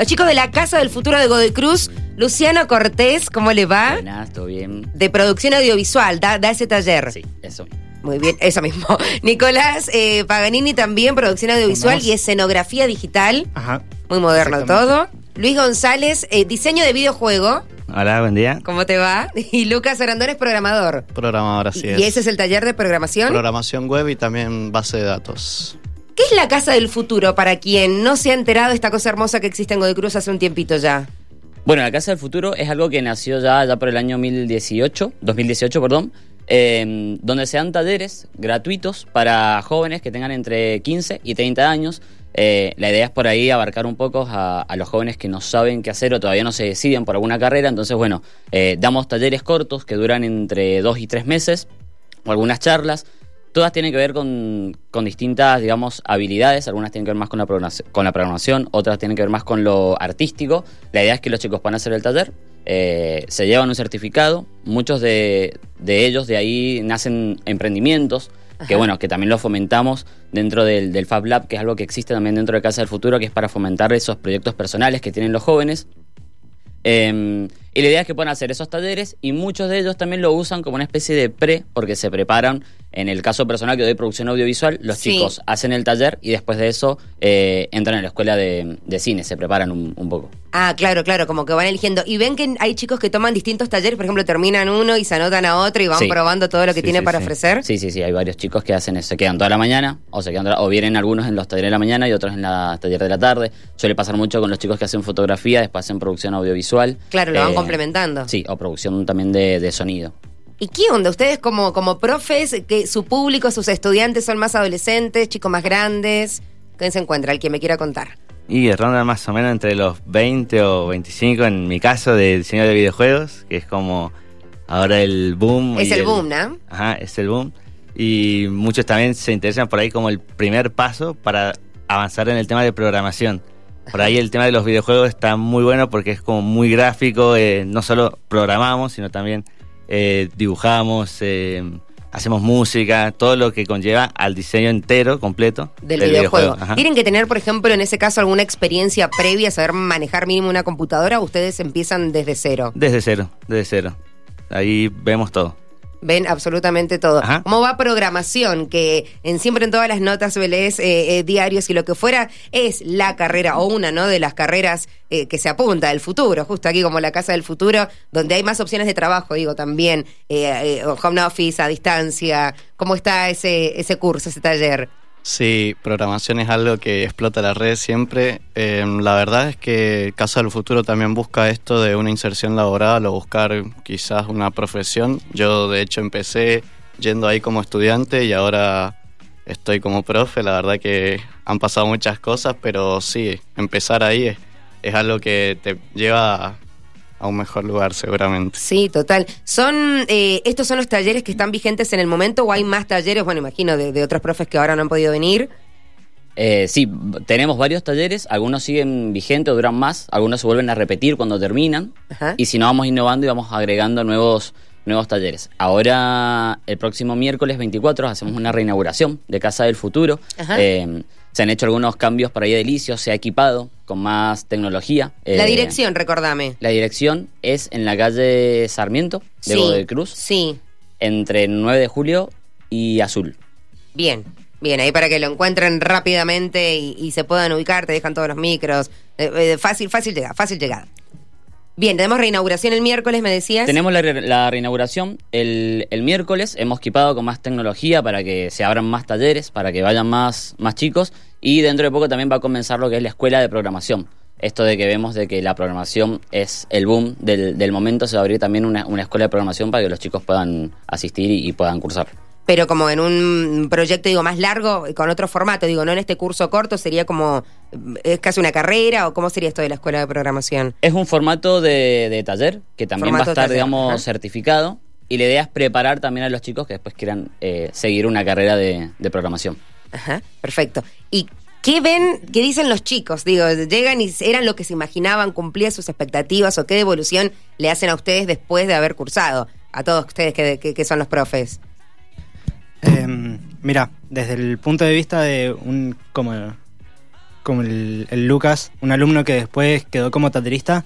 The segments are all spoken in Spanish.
Los chicos de la Casa del Futuro de Godoy Cruz, Luciano Cortés, ¿cómo le va? Buenas, todo bien. De producción audiovisual, da, da ese taller. Sí, eso. Muy bien, eso mismo. Nicolás eh, Paganini también, producción audiovisual y escenografía digital. Ajá. Muy moderno todo. Luis González, eh, diseño de videojuego. Hola, buen día. ¿Cómo te va? Y Lucas Arandón es programador. Programador, así y es. ese es el taller de programación. Programación web y también base de datos. ¿Qué es la Casa del Futuro para quien no se ha enterado de esta cosa hermosa que existe en Godoy Cruz hace un tiempito ya? Bueno, la Casa del Futuro es algo que nació ya, por el año 2018, 2018, perdón, eh, donde se dan talleres gratuitos para jóvenes que tengan entre 15 y 30 años. Eh, la idea es por ahí abarcar un poco a, los jóvenes que no saben qué hacer o todavía no se deciden por alguna carrera. Entonces, bueno, eh, damos talleres cortos que duran entre dos y tres meses o algunas charlas. Todas tienen que ver con, con distintas, digamos, habilidades. Algunas tienen que ver más con la, programación, con la programación, otras tienen que ver más con lo artístico. La idea es que los chicos van a hacer el taller, eh, se llevan un certificado. Muchos de, de ellos de ahí nacen emprendimientos, que bueno, que también lo fomentamos dentro del, del Fab Lab, que es algo que existe también dentro de Casa del Futuro, que es para fomentar esos proyectos personales que tienen los jóvenes. Eh, y la idea es que puedan hacer esos talleres y muchos de ellos también lo usan como una especie de pre, porque se preparan. En el caso personal que doy producción audiovisual, los Sí. chicos hacen el taller y después de eso eh, entran a la escuela de, de cine, se preparan un, un poco. Ah, claro, claro, como que van eligiendo. Y ven que hay chicos que toman distintos talleres, por ejemplo, terminan uno y se anotan a otro y van Sí. probando todo lo que Sí, tiene para ofrecer. Sí, sí, sí, hay varios chicos que hacen eso, se quedan toda la mañana o se quedan toda- o vienen algunos en los talleres de la mañana y otros en la taller de la tarde. Suele pasar mucho con los chicos que hacen fotografía, después hacen producción audiovisual. Claro, lo van Eh, complementando. Sí, o producción también de, de sonido. ¿Y qué onda? Ustedes como, como profes, que su público, sus estudiantes son más adolescentes, chicos más grandes. ¿Quién se encuentra? El que me quiera contar. Y ronda más o menos entre los 20 o 25 en mi caso de diseño de videojuegos, que es como ahora el boom. Es y el boom, ¿no? Ajá, es el boom. Y muchos también se interesan por ahí como el primer paso para avanzar en el tema de programación. Por ahí el tema de los videojuegos está muy bueno porque es como muy gráfico, eh, no solo programamos, sino también eh, dibujamos, eh, hacemos música, todo lo que conlleva al diseño entero, completo Del, videojuego. ¿Tienen que tener, por ejemplo, en ese caso alguna experiencia previa, saber manejar mínimo una computadora o ustedes empiezan desde cero? Desde cero, desde cero. Ahí vemos todo. Ven absolutamente todo. Ajá. ¿Cómo va programación? Que en siempre en todas las notas lees eh, eh, diarios y lo que fuera es la carrera o una no de las carreras eh, que se apunta al futuro, justo aquí como la casa del futuro, donde hay más opciones de trabajo, digo también, eh, home office, a distancia. ¿Cómo está ese, ese curso, ese taller? Sí, programación es algo que explota la red siempre. Eh, la verdad es que Casa del Futuro también busca esto de una inserción laboral o buscar quizás una profesión. Yo de hecho empecé yendo ahí como estudiante y ahora estoy como profe. La verdad que han pasado muchas cosas, pero sí, empezar ahí es, es algo que te lleva a, un mejor lugar seguramente. Sí, total. ¿Son eh, estos son los talleres que están vigentes en el momento o hay más talleres, bueno, imagino, de, de otros profes que ahora no han podido venir? Eh, sí, tenemos varios talleres, algunos siguen vigentes, duran más, algunos se vuelven a repetir cuando terminan, Ajá. y si no vamos innovando y vamos agregando nuevos, nuevos talleres. Ahora, el próximo miércoles 24, hacemos una reinauguración de Casa del Futuro. Ajá. Eh, se han hecho algunos cambios para ahí edilicio, se ha equipado con más tecnología. la Eh, dirección, recordame. La dirección es en la calle Sarmiento de Godoy Cruz, Sí. entre 9 de julio y Azul. Bien, bien, ahí para que lo encuentren rápidamente y, y se puedan ubicar, te dejan todos los micros. Eh, eh, fácil, fácil llegada, fácil llegada. Bien, tenemos reinauguración el miércoles, me decías. Tenemos la, re- la reinauguración el, miércoles, hemos equipado con más tecnología para que se abran más talleres, para que vayan más, más chicos y dentro de poco también va a comenzar lo que es la escuela de programación. Esto de que vemos de que la programación es el boom del, del momento, se va a abrir también una, una escuela de programación para que los chicos puedan asistir y puedan cursar. Pero como en un proyecto, digo, más largo, con otro formato, digo, no en este curso corto, sería como, es casi una carrera o cómo sería esto de la escuela de programación. Es un formato de, de taller que también Formato va a estar, taller, digamos, ajá. certificado. Y la idea es preparar también a los chicos que después quieran eh, seguir una carrera de, de programación. Ajá, perfecto. ¿Y qué ven, qué dicen los chicos? Digo, llegan y eran lo que se imaginaban, cumplían sus expectativas o qué devolución le hacen a ustedes después de haber cursado, a todos ustedes que, que- que son los profes. Eh, mira, desde el punto de vista de un como como el, el Lucas, un alumno que después quedó como taterista,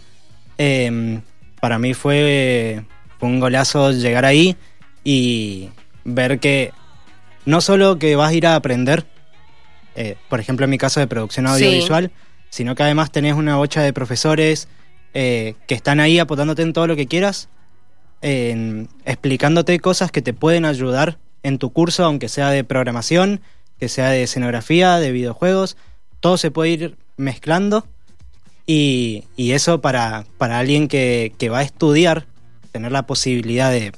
eh, para mí fue, fue un golazo llegar ahí y ver que no solo que vas a ir a aprender, eh, por ejemplo en mi caso de producción Sí. audiovisual, sino que además tenés una bocha de profesores eh, que están ahí apoyándote en todo lo que quieras, explicándote cosas que te pueden ayudar en tu curso, aunque sea de programación, que sea de escenografía, de videojuegos, todo se puede ir mezclando y, y eso para, para alguien que, que va a estudiar, tener la posibilidad de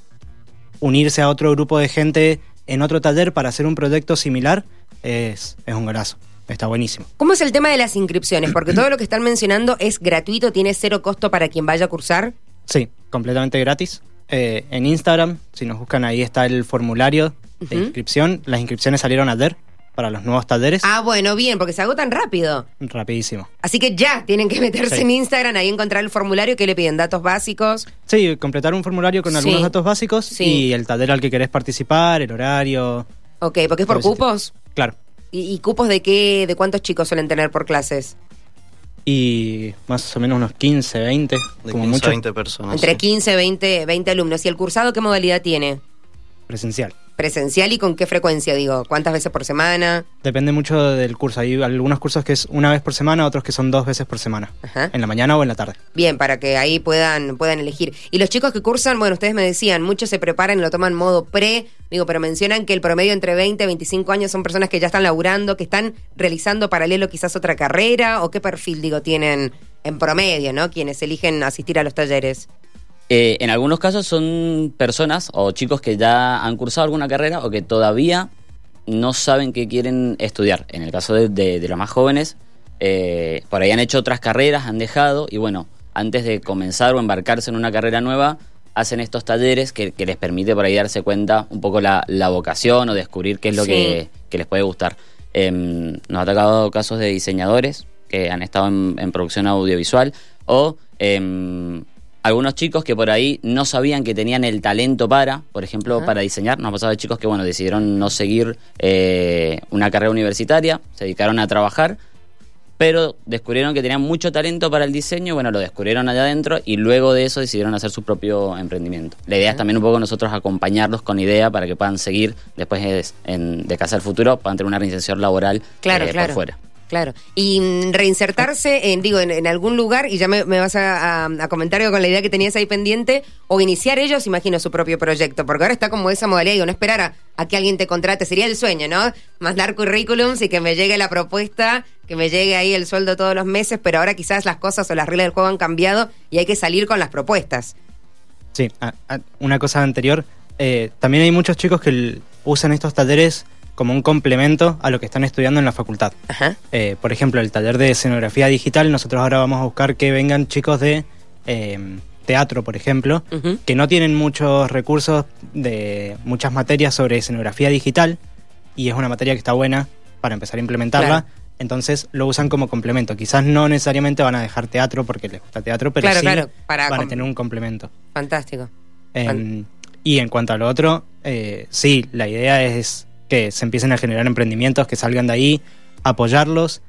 unirse a otro grupo de gente en otro taller para hacer un proyecto similar, es, es un golazo. Está buenísimo. ¿Cómo es el tema de las inscripciones? Porque todo lo que están mencionando es gratuito, tiene cero costo para quien vaya a cursar. Sí, completamente gratis. Eh, en Instagram, si nos buscan ahí está el formulario de inscripción. Las inscripciones salieron ayer para los nuevos talleres. Ah, bueno, bien, porque se agotan rápido. Rapidísimo. Así que ya tienen que meterse Sí. en Instagram, ahí encontrar el formulario que le piden datos básicos. Sí, completar un formulario con Sí. algunos datos básicos Sí. y el taller al que querés participar, el horario. Ok, porque es por cupos. Claro. ¿Y, y cupos de qué, de cuántos chicos suelen tener por clases? Y más o menos unos 15, 20, De como 15 mucho a 20 personas. Entre sí. 15, 20, 20 alumnos. ¿Y el cursado qué modalidad tiene? Presencial. ¿Presencial y con qué frecuencia, digo? ¿Cuántas veces por semana? Depende mucho del curso. Hay algunos cursos que es una vez por semana, otros que son dos veces por semana. Ajá. En la mañana o en la tarde. Bien, para que ahí puedan, puedan elegir. Y los chicos que cursan, bueno, ustedes me decían, muchos se preparan y lo toman modo pre, digo, pero mencionan que el promedio entre 20 y 25 años son personas que ya están laburando, que están realizando paralelo quizás otra carrera, o qué perfil, digo, tienen en promedio, ¿no? Quienes eligen asistir a los talleres. Eh, en algunos casos son personas o chicos que ya han cursado alguna carrera o que todavía no saben qué quieren estudiar. En el caso de, de- de los más jóvenes, eh, por ahí han hecho otras carreras, han dejado y bueno, antes de comenzar o embarcarse en una carrera nueva, hacen estos talleres que, que les permite por ahí darse cuenta un poco la, la vocación o descubrir qué es lo Sí. que, que les puede gustar. Em, nos ha tocado casos de diseñadores que han estado en, en producción audiovisual o em, algunos chicos que por ahí no sabían que tenían el talento para, por ejemplo, Ajá. para diseñar. Nos ha pasado de chicos que, bueno, decidieron no seguir eh, una carrera universitaria, se dedicaron a trabajar, pero descubrieron que tenían mucho talento para el diseño, bueno, lo descubrieron allá adentro y luego de eso decidieron hacer su propio emprendimiento. La idea es también un poco nosotros acompañarlos con idea para que puedan seguir después es- en, de casa futuro, puedan tener una reinserción laboral Claro, eh, claro. por fuera. Claro. Y mm, reinsertarse, en, digo, en, algún lugar, y ya me, vas a, comentar con la idea que tenías ahí pendiente, o iniciar ellos, imagino, su propio proyecto, porque ahora está como esa modalidad, digo, no esperar a, que alguien te contrate, sería el sueño, ¿no? Mandar currículums y que me llegue la propuesta, que me llegue ahí el sueldo todos los meses, pero ahora quizás las cosas o las reglas del juego han cambiado y hay que salir con las propuestas. Sí, a- una cosa anterior. eh, también hay muchos chicos que usan estos talleres como un complemento a lo que están estudiando en la facultad. Ajá. Eh, por ejemplo, el taller de escenografía digital, nosotros ahora vamos a buscar que vengan chicos de eh, teatro, por ejemplo, que no tienen muchos recursos de muchas materias sobre escenografía digital y es una materia que está buena para empezar a implementarla. Claro. Entonces lo usan como complemento. Quizás no necesariamente van a dejar teatro porque les gusta teatro, pero Claro, sí claro, para van a tener un complemento. Fantástico. Y en cuanto a lo otro, eh, sí, la idea es que se empiecen a generar emprendimientos, que salgan de ahí, apoyarlos.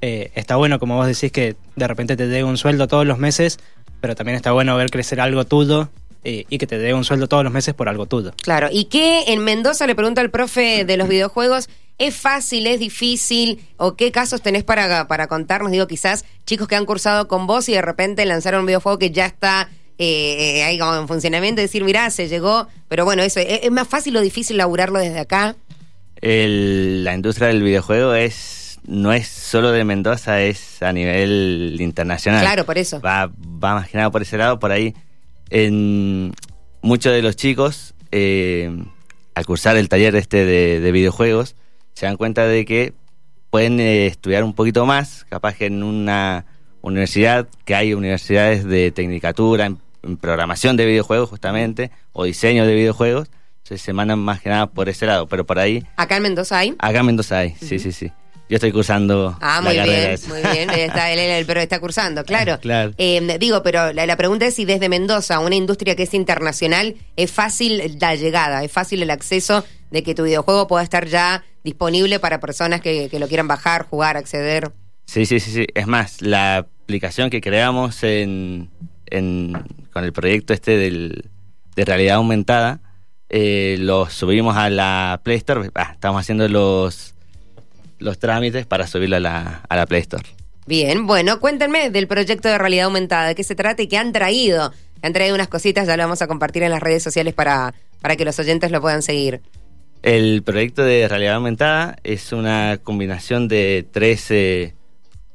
Eh, está bueno, como vos decís, que de repente te dé un sueldo todos los meses, pero también está bueno ver crecer algo tuyo eh, y que te dé un sueldo todos los meses por algo tuyo. Claro, ¿y qué en Mendoza le pregunto al profe de los videojuegos? ¿Es fácil, es difícil? ¿O qué casos tenés para, para contarnos? Digo, quizás chicos que han cursado con vos y de repente lanzaron un videojuego que ya está eh, eh, ahí como en funcionamiento decir, mirá, se llegó. Pero bueno, eso, ¿es, es más fácil o difícil laburarlo desde acá? El- la industria del videojuego es no es solo de Mendoza, es a nivel internacional. Claro, por eso. Va, va más que nada por ese lado, por ahí. En muchos de los chicos, eh, al cursar el taller este de, de videojuegos, se dan cuenta de que pueden eh, estudiar un poquito más, capaz que en una universidad, que hay universidades de tecnicatura, en, en programación de videojuegos justamente, o diseño de videojuegos, se mandan más que nada por ese lado, pero por ahí, ¿Acá en Mendoza hay? acá en Mendoza hay, sí, sí, sí. Yo estoy cursando Ah, la muy carrera bien, esa. muy bien. Está, él, él- pero está cursando, claro. Claro. Eh, digo, pero la, la pregunta es si desde Mendoza, una industria que es internacional, es fácil la llegada, es fácil el acceso de que tu videojuego pueda estar ya disponible para personas que, que lo quieran bajar, jugar, acceder. Sí, sí, sí, sí. Es más, la aplicación que creamos en, en- con el proyecto este del, de realidad aumentada, eh, lo subimos a la Play Store. Ah, estamos haciendo los, los trámites para subirlo a la, a la Play Store. Bien, bueno, cuéntenme del proyecto de realidad aumentada, de qué se trata y qué han traído. Han traído unas cositas, ya lo vamos a compartir en las redes sociales para, para que los oyentes lo puedan seguir. El proyecto de realidad aumentada es una combinación de tres eh,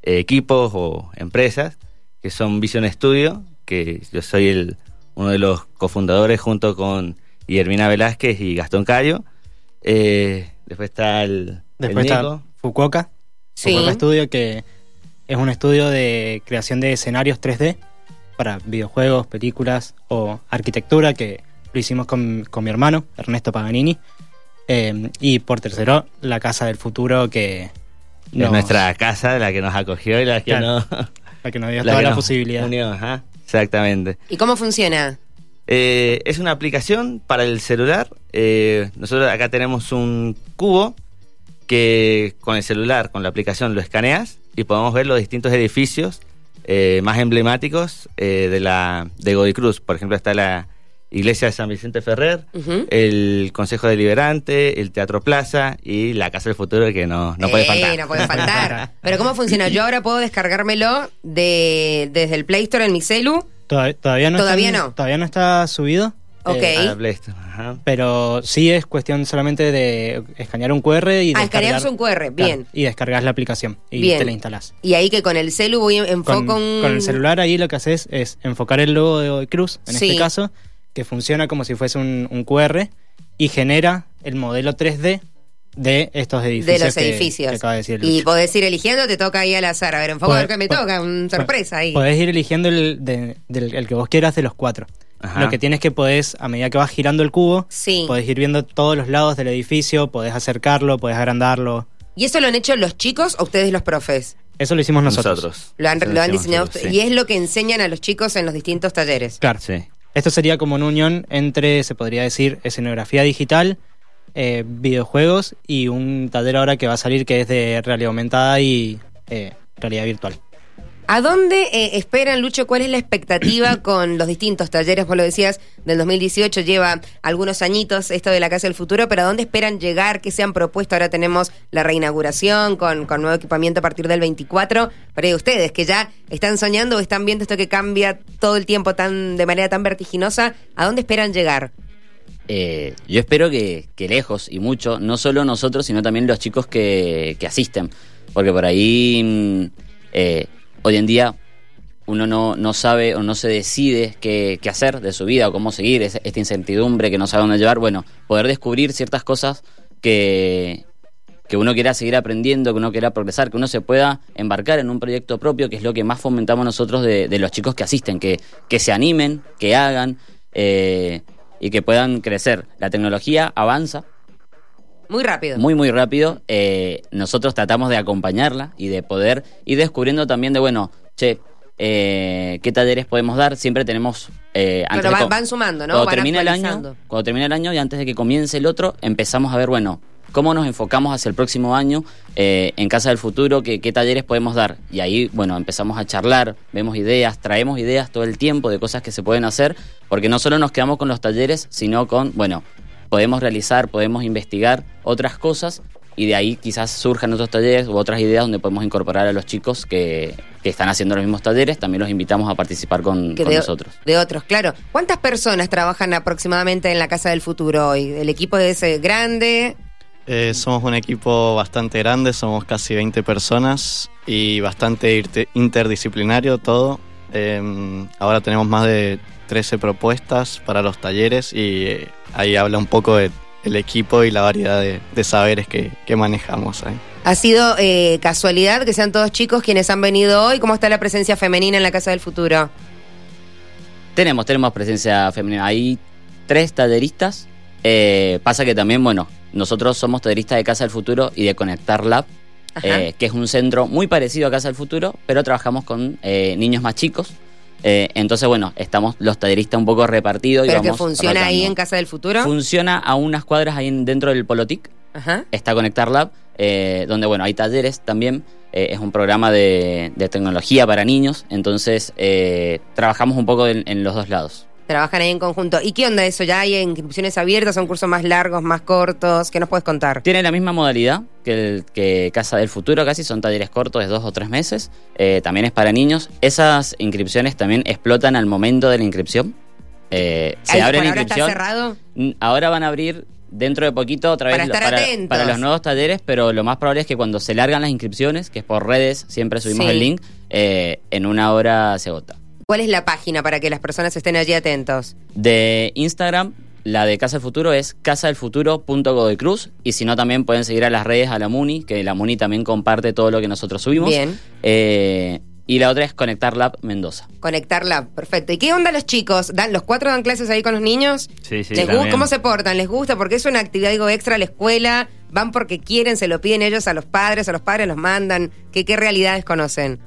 equipos o empresas que son Vision Studio, que yo soy el, uno de los cofundadores junto con Guillermina Velázquez y Gastón Cayo. Eh, después está el, Después el está Nico. Fukuoka, Sí. Fukuoka Studio, que es un estudio de creación de escenarios 3D para videojuegos, películas o arquitectura, que lo hicimos con, con mi hermano, Ernesto Paganini. Eh, y por tercero, la Casa del Futuro, que Es nuestra casa, la que nos acogió y la que, Claro. no, la que nos dio la toda que la nos posibilidad. unió, ajá, exactamente. ¿Y cómo funciona? Eh, es una aplicación para el celular. Eh, nosotros acá tenemos un cubo que con el celular, con la aplicación, lo escaneas y podemos ver los distintos edificios eh, más emblemáticos eh, de la de Godoy Cruz. Por ejemplo, está la iglesia de San Vicente Ferrer, el Consejo Deliberante, el Teatro Plaza y la Casa del Futuro que no, no puede Eh, faltar. no puede faltar. Pero ¿cómo funciona? Yo ahora puedo descargármelo de, desde el Play Store en mi celu. Todav- Todavía, no Todavía está, no. Todavía no está subido. Ok. eh, A la Play Store, ajá. pero sí es cuestión solamente de escanear un QR y Ah, un QR, Claro, bien. y descargas la aplicación y Bien. te la instalás. Y ahí que con el celu voy enfoco Con, un... con el celular ahí lo que haces es enfocar el logo de Cruz, en Sí. este caso, que funciona como si fuese un, un QR y genera el modelo 3D de estos edificios. de los que- edificios. que acaba de decir y podés ir eligiendo, te toca ahí al azar. A ver, enfoco a ver qué me toca, una sorpresa ahí. Podés ir eligiendo el, de- del- el que vos quieras de los cuatro. Ajá. Lo que tienes que podés, a medida que vas girando el cubo, Sí. podés ir viendo todos los lados del edificio, podés acercarlo, podés agrandarlo. ¿Y eso lo han hecho los chicos o ustedes los profes? Eso lo hicimos nosotros. Nosotros. Lo han, lo han diseñado nosotros, ustedes. sí. Y es lo que enseñan a los chicos en los distintos talleres. Claro. Sí. Esto sería como una unión entre, se podría decir, escenografía digital, eh, videojuegos y un taller ahora que va a salir que es de realidad aumentada y eh, realidad virtual. ¿A dónde eh, esperan, Lucho? ¿Cuál es la expectativa con los distintos talleres? Vos lo decías, del 2018 lleva algunos añitos esto de la Casa del Futuro, pero ¿a dónde esperan llegar? ¿Qué se han propuesto? Ahora tenemos la reinauguración con, con nuevo equipamiento a partir del 24. Pero ¿y ustedes que ya están soñando o están viendo esto que cambia todo el tiempo tan de manera tan vertiginosa, ¿a dónde esperan llegar? Eh, yo espero que, lejos y mucho, no solo nosotros, sino también los chicos que, asisten. Porque por ahí, mm, eh, hoy en día, uno no, no sabe o no se decide qué, qué hacer de su vida o cómo seguir, es- esta incertidumbre que no sabe dónde llevar. Bueno, poder descubrir ciertas cosas que, que uno quiera seguir aprendiendo, que uno quiera progresar, que uno se pueda embarcar en un proyecto propio, que es lo que más fomentamos nosotros de, de los chicos que asisten, que, que se animen, que hagan eh, y que puedan crecer. La tecnología avanza Muy rápido. muy, muy rápido. eh, nosotros tratamos de acompañarla y de poder ir descubriendo también de, bueno, che, eh, ¿qué talleres podemos dar? Siempre tenemos... Eh, antes de van- van sumando, ¿no? Cuando Van termina el año, actualizando. cuando termina el año y antes de que comience el otro, empezamos a ver, bueno, cómo nos enfocamos hacia el próximo año eh, en Casa del Futuro, qué, qué talleres podemos dar. Y ahí, bueno, empezamos a charlar, vemos ideas, traemos ideas todo el tiempo de cosas que se pueden hacer, porque no solo nos quedamos con los talleres, sino con, bueno, podemos realizar, podemos investigar otras cosas y de ahí quizás surjan otros talleres u otras ideas donde podemos incorporar a los chicos que, que están haciendo los mismos talleres, también los invitamos a participar con, que con de, nosotros. de otros, claro. ¿Cuántas personas trabajan aproximadamente en la Casa del Futuro hoy? ¿El equipo es eh, grande? Eh, somos un equipo bastante grande, somos casi 20 personas y bastante interdisciplinario todo. Eh, ahora tenemos más de 13 propuestas para los talleres y eh, ahí habla un poco del equipo y la variedad de, de saberes que, que manejamos ahí. ¿Ha sido eh, casualidad que sean todos chicos quienes han venido hoy? ¿Cómo está la presencia femenina en la Casa del Futuro? Tenemos, tenemos presencia femenina. Hay tres talleristas. Eh, pasa que también, bueno, nosotros somos talleristas de Casa del Futuro y de Conectar Lab, eh, que es un centro muy parecido a Casa del Futuro, pero trabajamos con eh, niños más chicos. Eh, entonces, bueno, estamos los talleristas un poco repartidos. y ¿Pero que vamos funciona ahí en Casa del Futuro? Funciona a unas cuadras ahí en- dentro del Polotic. Ajá. Está Conectar Lab. donde bueno, hay talleres también. Es un programa de, de tecnología para niños, entonces trabajamos un poco en, en los dos lados. Trabajan ahí en conjunto. ¿Y qué onda eso? ¿Ya hay inscripciones abiertas? ¿Son cursos más largos, más cortos? ¿Qué nos puedes contar? Tiene la misma modalidad que, el, que Casa del Futuro, casi son talleres cortos de dos o tres meses. Eh, también es para niños. Esas inscripciones también explotan al momento de la inscripción. Eh, se abre la ahora está inscripción. cerrado. Ahora van a abrir dentro de poquito otra vez Para estar los nuevos talleres, pero lo más probable es que cuando se largan las inscripciones, que es por redes, siempre subimos Sí. el link, eh, en una hora se agota. ¿Cuál es la página para que las personas estén allí atentos? De Instagram, la de Casa del Futuro es casadelfuturo.godecruz y si no también pueden seguir a las redes a la Muni, que la Muni también comparte todo lo que nosotros subimos. Bien. Eh, y la otra es Conectar Lab Mendoza. Conectarla, perfecto. ¿Y qué onda los chicos? ¿Dan, ¿Los cuatro dan clases ahí con los niños? Sí, sí, ¿Les gu- también. ¿Cómo se portan? ¿Les gusta? Porque es una actividad digo, extra a la escuela. ¿Van porque quieren? ¿Se lo piden ellos a los padres? ¿A los padres los mandan? ¿Qué, qué realidades conocen?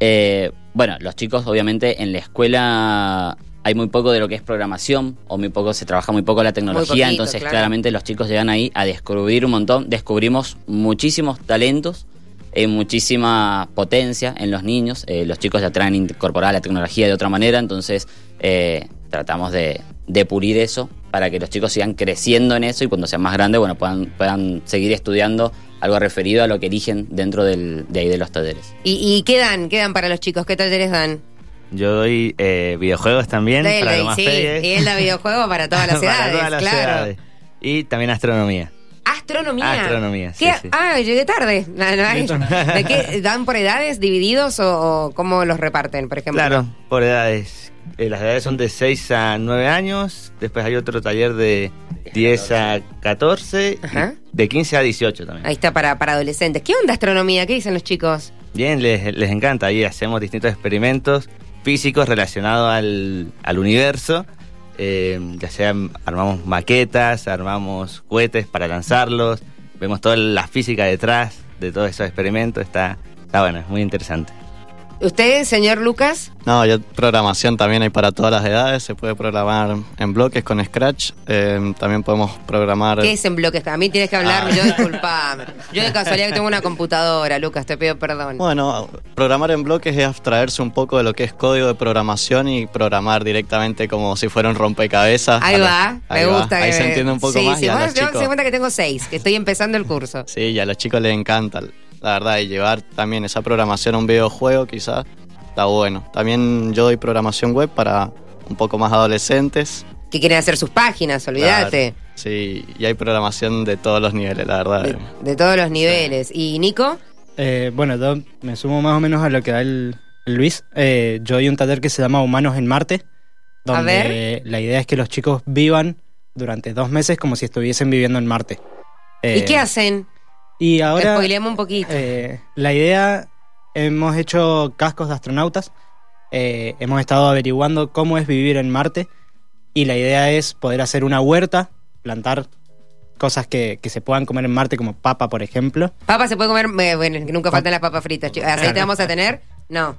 Eh, bueno, los chicos obviamente en la escuela hay muy poco de lo que es programación o muy poco se trabaja muy poco la tecnología, poquito, entonces claro. claramente los chicos llegan ahí a descubrir un montón, descubrimos muchísimos talentos, eh, muchísima potencia en los niños, eh, los chicos ya traen incorporada la tecnología de otra manera, entonces eh, tratamos de, de pulir eso para que los chicos sigan creciendo en eso y cuando sean más grandes, bueno, puedan, puedan seguir estudiando algo referido a lo que eligen dentro del, de ahí de los talleres. ¿Y, y qué dan? ¿Qué dan para los chicos? ¿Qué talleres dan? Yo doy eh, videojuegos también Del- para más sí, y él da videojuegos para todas las Para edades, todas las claro. edades. Y también astronomía. Astronomía. Astronomía, sí, ¿Qué? sí. Ah, llegué tarde. No, no hay- ¿De qué? ¿Dan por edades divididos o, o cómo los reparten, por ejemplo? Claro, por edades. Eh, las edades son de 6 a 9 años. Después hay otro taller de 10 a 14. y Ajá. De 15 a 18 también. Ahí está para, para adolescentes. ¿Qué onda astronomía? ¿Qué dicen los chicos? Bien, les, les encanta. Ahí hacemos distintos experimentos físicos relacionados al, al universo. Eh, ya sea armamos maquetas, armamos cohetes para lanzarlos. Vemos toda la física detrás de todos esos experimentos. Está, está bueno, es muy interesante. ¿Usted, señor Lucas? No, ya programación también hay para todas las edades. Se puede programar en bloques con Scratch. eh, también podemos programar. ¿Qué es en bloques? A mí tienes que hablarme, Ah. yo disculpame. Yo de casualidad que tengo una computadora, Lucas, te pido perdón. Bueno, programar en bloques es abstraerse un poco de lo que es código de programación y programar directamente como si fuera un rompecabezas. Ahí va, me va. gusta. Ahí que se entiende un poco sí, más. Sí, y a los yo chicos- se cuenta que tengo seis, que estoy empezando el curso. Sí, y a los chicos les encanta, la verdad, y llevar también esa programación a un videojuego quizás está bueno. También yo doy programación web para un poco más adolescentes. Que quieren hacer sus páginas, olvídate. Claro, Sí, y hay programación de todos los niveles, la verdad. De, de todos los niveles. ¿Y Nico? Eh, bueno, yo me sumo más o menos a lo que da el, el Luis. Eh, yo doy un taller que se llama Humanos en Marte, donde ver. la idea es que los chicos vivan durante dos meses como si estuviesen viviendo en Marte. ¿Y Eh, qué hacen? Y ahora Spoileamos un poquito. eh, la idea, hemos hecho cascos de astronautas, eh, hemos estado averiguando cómo es vivir en Marte y la idea es poder hacer una huerta, plantar cosas que, que se puedan comer en Marte como papa, por ejemplo. Papa se puede comer, eh, bueno, nunca faltan las papas fritas. ¿Aceite vamos a tener? No.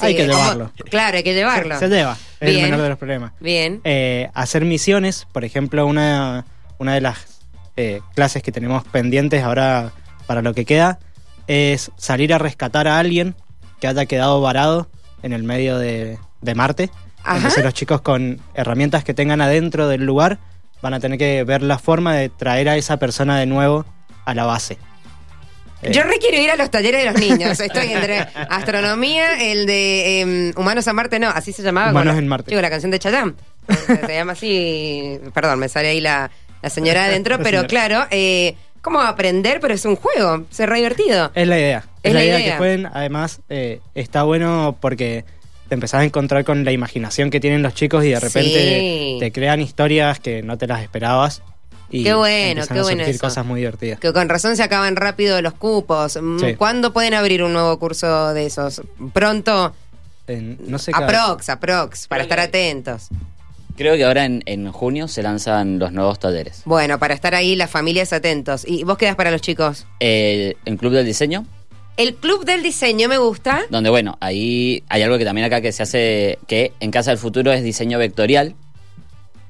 Hay que llevarlo. Claro, hay que llevarlo. Se, se lleva, es el menor de los problemas. Bien. Eh, hacer misiones, por ejemplo, una, una de las eh, clases que tenemos pendientes ahora para lo que queda es salir a rescatar a alguien que haya quedado varado en el medio de, de Marte. Ajá. Entonces los chicos con herramientas que tengan adentro del lugar van a tener que ver la forma de traer a esa persona de nuevo a la base. Eh, Yo requiero ir a los talleres de los niños. Estoy entre astronomía, el de em, Humanos a Marte, no, así se llamaba. Humanos en Marte. Digo, la canción de Chayanne. Se, llama así. Perdón, me sale ahí la, la señora adentro, pero claro, eh, ¿cómo aprender? Pero es un juego, es re divertido. Es la idea. Es, Es la la idea, idea. que jueguen. Además, eh, está bueno porque te empezás a encontrar con la imaginación que tienen los chicos y de repente Sí. te crean historias que no te las esperabas. Y Qué bueno, empiezan qué a bueno eso. cosas muy divertidas. Que con razón se acaban rápido los cupos. Mm, Sí. ¿Cuándo pueden abrir un nuevo curso de esos? Pronto. En- no sé Aprox, aprox, para estar atentos. Creo que ahora en, en junio se lanzan los nuevos talleres. Bueno, para estar ahí las familias atentos. ¿Y vos quedas para los chicos? Eh, el Club del Diseño, El Club del Diseño me gusta. donde bueno, ahí hay algo que también acá que se hace, que en Casa del Futuro es diseño vectorial.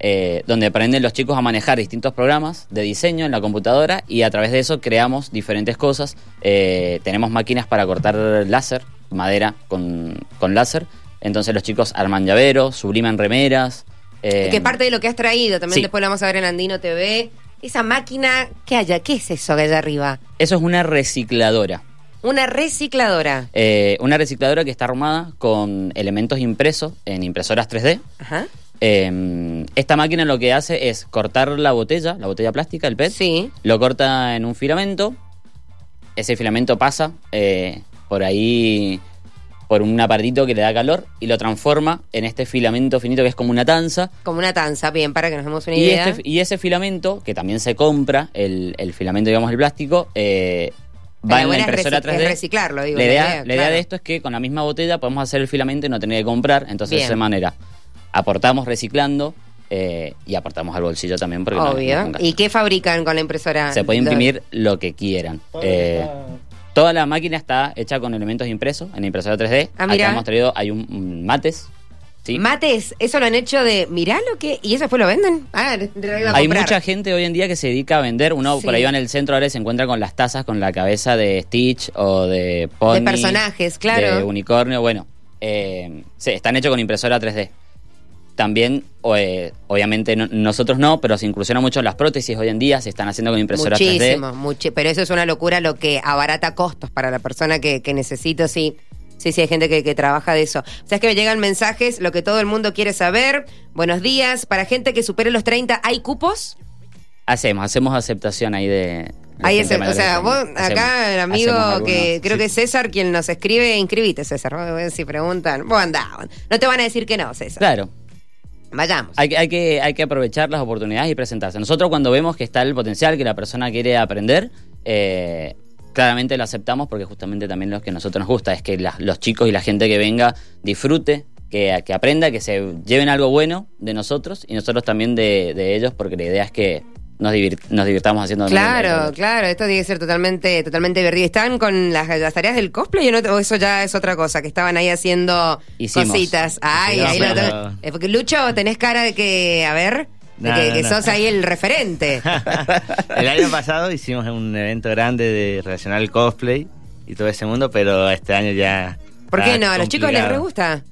eh, donde aprenden los chicos a manejar distintos programas de diseño en la computadora y a través de eso creamos diferentes cosas. Eh, tenemos máquinas para cortar láser, madera con, con láser. Entonces los chicos arman llaveros, subliman remeras. Eh, que parte de lo que has traído, también sí. después lo vamos a ver en Andino TV. Esa máquina, ¿qué haya? ¿Qué es eso que hay allá arriba? Eso es una recicladora. Una recicladora. Eh, una recicladora que está armada con elementos impresos en impresoras 3D. Ajá. Eh, esta máquina lo que hace es cortar la botella, la botella plástica, el PET, Sí. lo corta en un filamento, ese filamento pasa por ahí, por un aparatito que le da calor y lo transforma en este filamento finito que es como una tanza. Como una tanza, bien, para que nos demos una Y, idea. este- y ese filamento, que también se compra, el, el filamento, digamos, el plástico, eh, va La en la es impresora es 3D. reciclarlo, digo, La la idea, idea, la idea de esto es que con la misma botella podemos hacer el filamento y no tener que comprar. Entonces, Bien. de esa manera, aportamos reciclando eh, y aportamos al bolsillo también. Porque no- no es Obvio. un gasto. ¿Y qué fabrican con la impresora? Se puede imprimir lo que quieran. Eh, toda la máquina está hecha con elementos impresos en impresora 3D. Ah, mira. Acá hemos traído, hay un, un mates. ¿sí? Mates, eso lo han hecho de, mirá lo que, y eso después lo venden. Ah, lo iba a Hay comprar. mucha gente hoy en día que se dedica a vender. Uno Sí. por ahí va en el centro ahora y se encuentra con las tazas con la cabeza de Stitch o de Pony. De personajes, claro. De unicornio. Bueno, eh, sí, están hechos con impresora 3D. También, eh, obviamente no- nosotros no, pero se incursiona mucho en las prótesis hoy en día, se están haciendo con impresora 3D. Muchísimo, pero eso es una locura lo que abarata costos para la persona que, que necesita, sí. Sí, sí, hay gente que, que trabaja de eso. O sea, es que me llegan mensajes, lo que todo el mundo quiere saber. Buenos días. Para gente que supere los 30, ¿hay cupos? Hacemos, hacemos aceptación ahí de... ese- mayor o sea, vos, 30. acá el amigo que creo sí. que es César quien nos escribe, inscribite, César. Si preguntan, vos andá. No te van a decir que no, César. Claro, Vayamos. Hay, que- hay, que, hay que aprovechar las oportunidades y presentarse. Nosotros cuando vemos que está el potencial, que la persona quiere aprender, eh, claramente lo aceptamos porque justamente también lo que a nosotros nos gusta es que los chicos y la gente que venga disfrute, que, que aprenda, que se lleven algo bueno de nosotros y nosotros también de, de ellos porque la idea es que nos, divir- nos divirtamos haciendo Claro, claro, esto tiene que ser totalmente, totalmente divertido. ¿Están con las, las tareas del cosplay o, no? o eso ya es otra cosa? Que estaban ahí haciendo Hicimos. cositas. Ay, Hicimos, ahí lo pero- tengo- eh, Porque Lucho, tenés cara de que, a ver, de No, que, no, que no. sos ahí el referente. el año pasado hicimos un evento grande de relacionar el cosplay y todo ese mundo, pero este año ya. ¿Por qué no? ¿A los chicos les re gusta?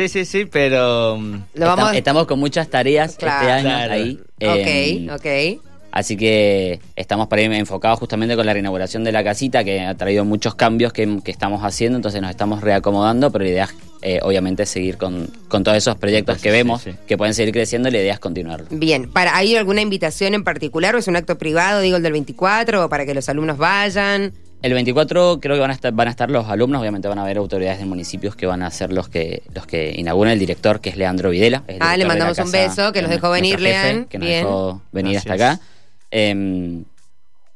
Sí, sí, sí, pero. mm, Lo vamos Estamos con muchas tareas Claro. este año Claro. ahí. Ok, em, ok. Así que estamos por ahí enfocados justamente con la reinauguración de la casita, que ha traído muchos cambios que, que estamos haciendo, entonces nos estamos reacomodando, pero la idea es eh, obviamente seguir con, con todos esos proyectos Pues que sí, vemos, sí. que pueden seguir creciendo, la idea es continuarlo. Bien, para, ¿hay alguna invitación en particular o es un acto privado, digo el del 24, o para que los alumnos vayan? El 24 creo que van a estar, van a estar los alumnos, obviamente van a haber autoridades de municipios que van a ser los que los que inauguran el director, que es Leandro Videla. es Ah, le mandamos un beso, que los dejó venir, jefe, Lean. Que nos Bien. dejó venir hasta acá. Em,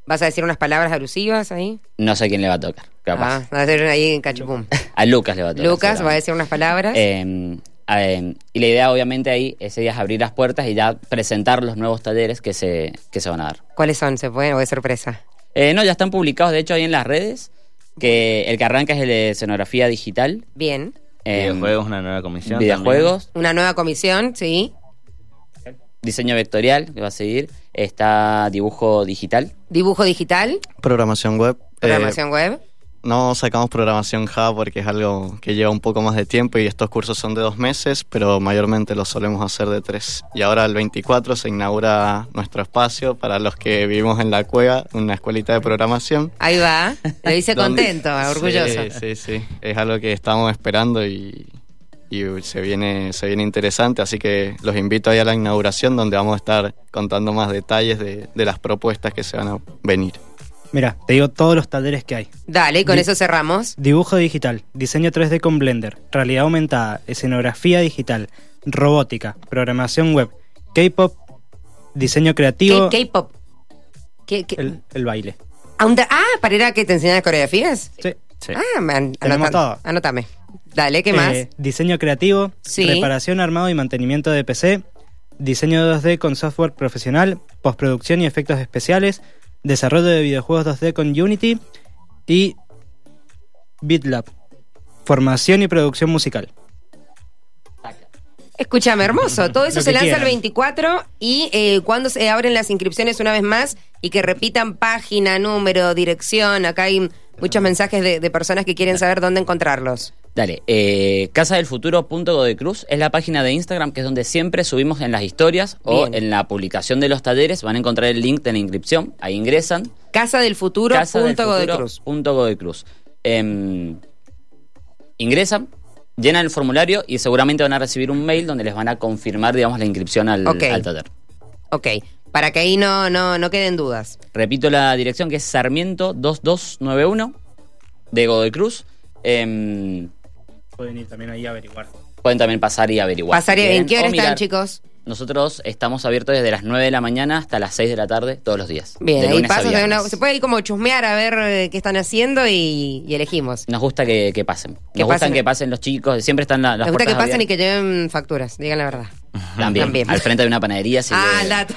¿Vas a decir unas palabras alusivas ahí? no sé quién le va a tocar, capaz. Ah, va a ser ahí en cachupum. A Lucas le va a tocar. Lucas va a decir unas palabras. Eh, eh, y la idea, obviamente, ahí ese día es abrir las puertas y ya presentar los nuevos talleres que se, que se van a dar. ¿Cuáles son? ¿Se pueden o es sorpresa? Eh, no, ya están publicados, de hecho, ahí en las redes. Que el que arranca es el de escenografía digital. Bien. eh, videojuegos, una nueva comisión. videojuegos, Una nueva comisión, sí. diseño vectorial, que va a seguir. Está dibujo digital. Dibujo digital, Programación web. eh, programación web. No sacamos programación Java porque es algo que lleva un poco más de tiempo y estos cursos son de dos meses, pero mayormente los solemos hacer de tres. Y ahora el 24 se inaugura nuestro espacio para los que vivimos en la cueva, una escuelita de programación. Ahí va. Lo hice contento, orgulloso. Sí, sí, sí. Es algo que estamos esperando y, y se, viene, se viene interesante, así que los invito ahí a la inauguración donde vamos a estar contando más detalles de, de las propuestas que se van a venir. Mira, te digo todos los talleres que hay. Dale, y con Di- eso cerramos. Dibujo digital, diseño 3D con Blender, realidad aumentada, escenografía digital, robótica, programación web, K-pop, diseño creativo, K-pop. ¿Qué- qué- el, el baile. Ah, ah, para ir a que te enseñan coreografías. Sí. Sí. Ah, man, anotan- todo. Anótame. Dale, ¿qué más? Eh, diseño creativo, Sí. reparación, armado y mantenimiento de PC, diseño 2D con software profesional, postproducción y efectos especiales, desarrollo de videojuegos 2D con Unity y BitLab, formación y producción musical. Escúchame, hermoso. Todo eso se lanza el quieran. 24 y eh, cuando se abren las inscripciones una vez más y que repitan página, número, dirección. Acá hay muchos mensajes de, de personas que quieren saber dónde encontrarlos. Dale, eh, casadelfuturo.godecruz es la página de Instagram que es donde siempre subimos en las historias o Bien. en la publicación de los talleres. Van a encontrar el link de la inscripción. Ahí ingresan. Casa del futuro. Casa del punto Futuro Godecruz. punto Godecruz. Em, ingresan, llenan el formulario y seguramente van a recibir un mail donde les van a confirmar, digamos, la inscripción al, Ok. al taller. Ok, para que ahí no, no, no queden dudas. Repito la dirección que es Sarmiento 2291 de Godecruz. Em, Pueden ir también ahí a averiguar. pueden también pasar y averiguar. Pasar, si ¿En qué hora están, mirar. chicos? Nosotros estamos abiertos desde las 9 de la mañana hasta las 6 de la tarde todos los días. Bien, ahí lunes a pasan, viernes. se puede ir como chusmear a ver eh, qué están haciendo y, y elegimos. Nos gusta que, que pasen. Que Nos gustan pasen. que pasen los chicos. Siempre están la- las Me gusta que pasen y que lleven facturas, digan la verdad. También, También. Al frente de una panadería. así ah, dato.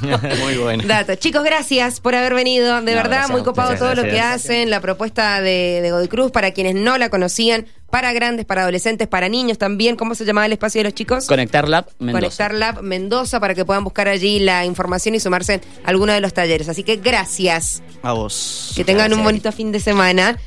Muy bueno. Dato. Chicos, gracias por haber venido. De No, verdad, gracias muy copado todo lo que Gracias. hacen, la propuesta de, de Godicruz para quienes no la conocían, para grandes, para adolescentes, para niños también. ¿Cómo se llamaba el espacio de los chicos? Conectar Lab Mendoza. Conectar Lab Mendoza para que puedan buscar allí la información y sumarse a alguno de los talleres. Así que gracias. A vos. Que tengan un bonito fin de semana.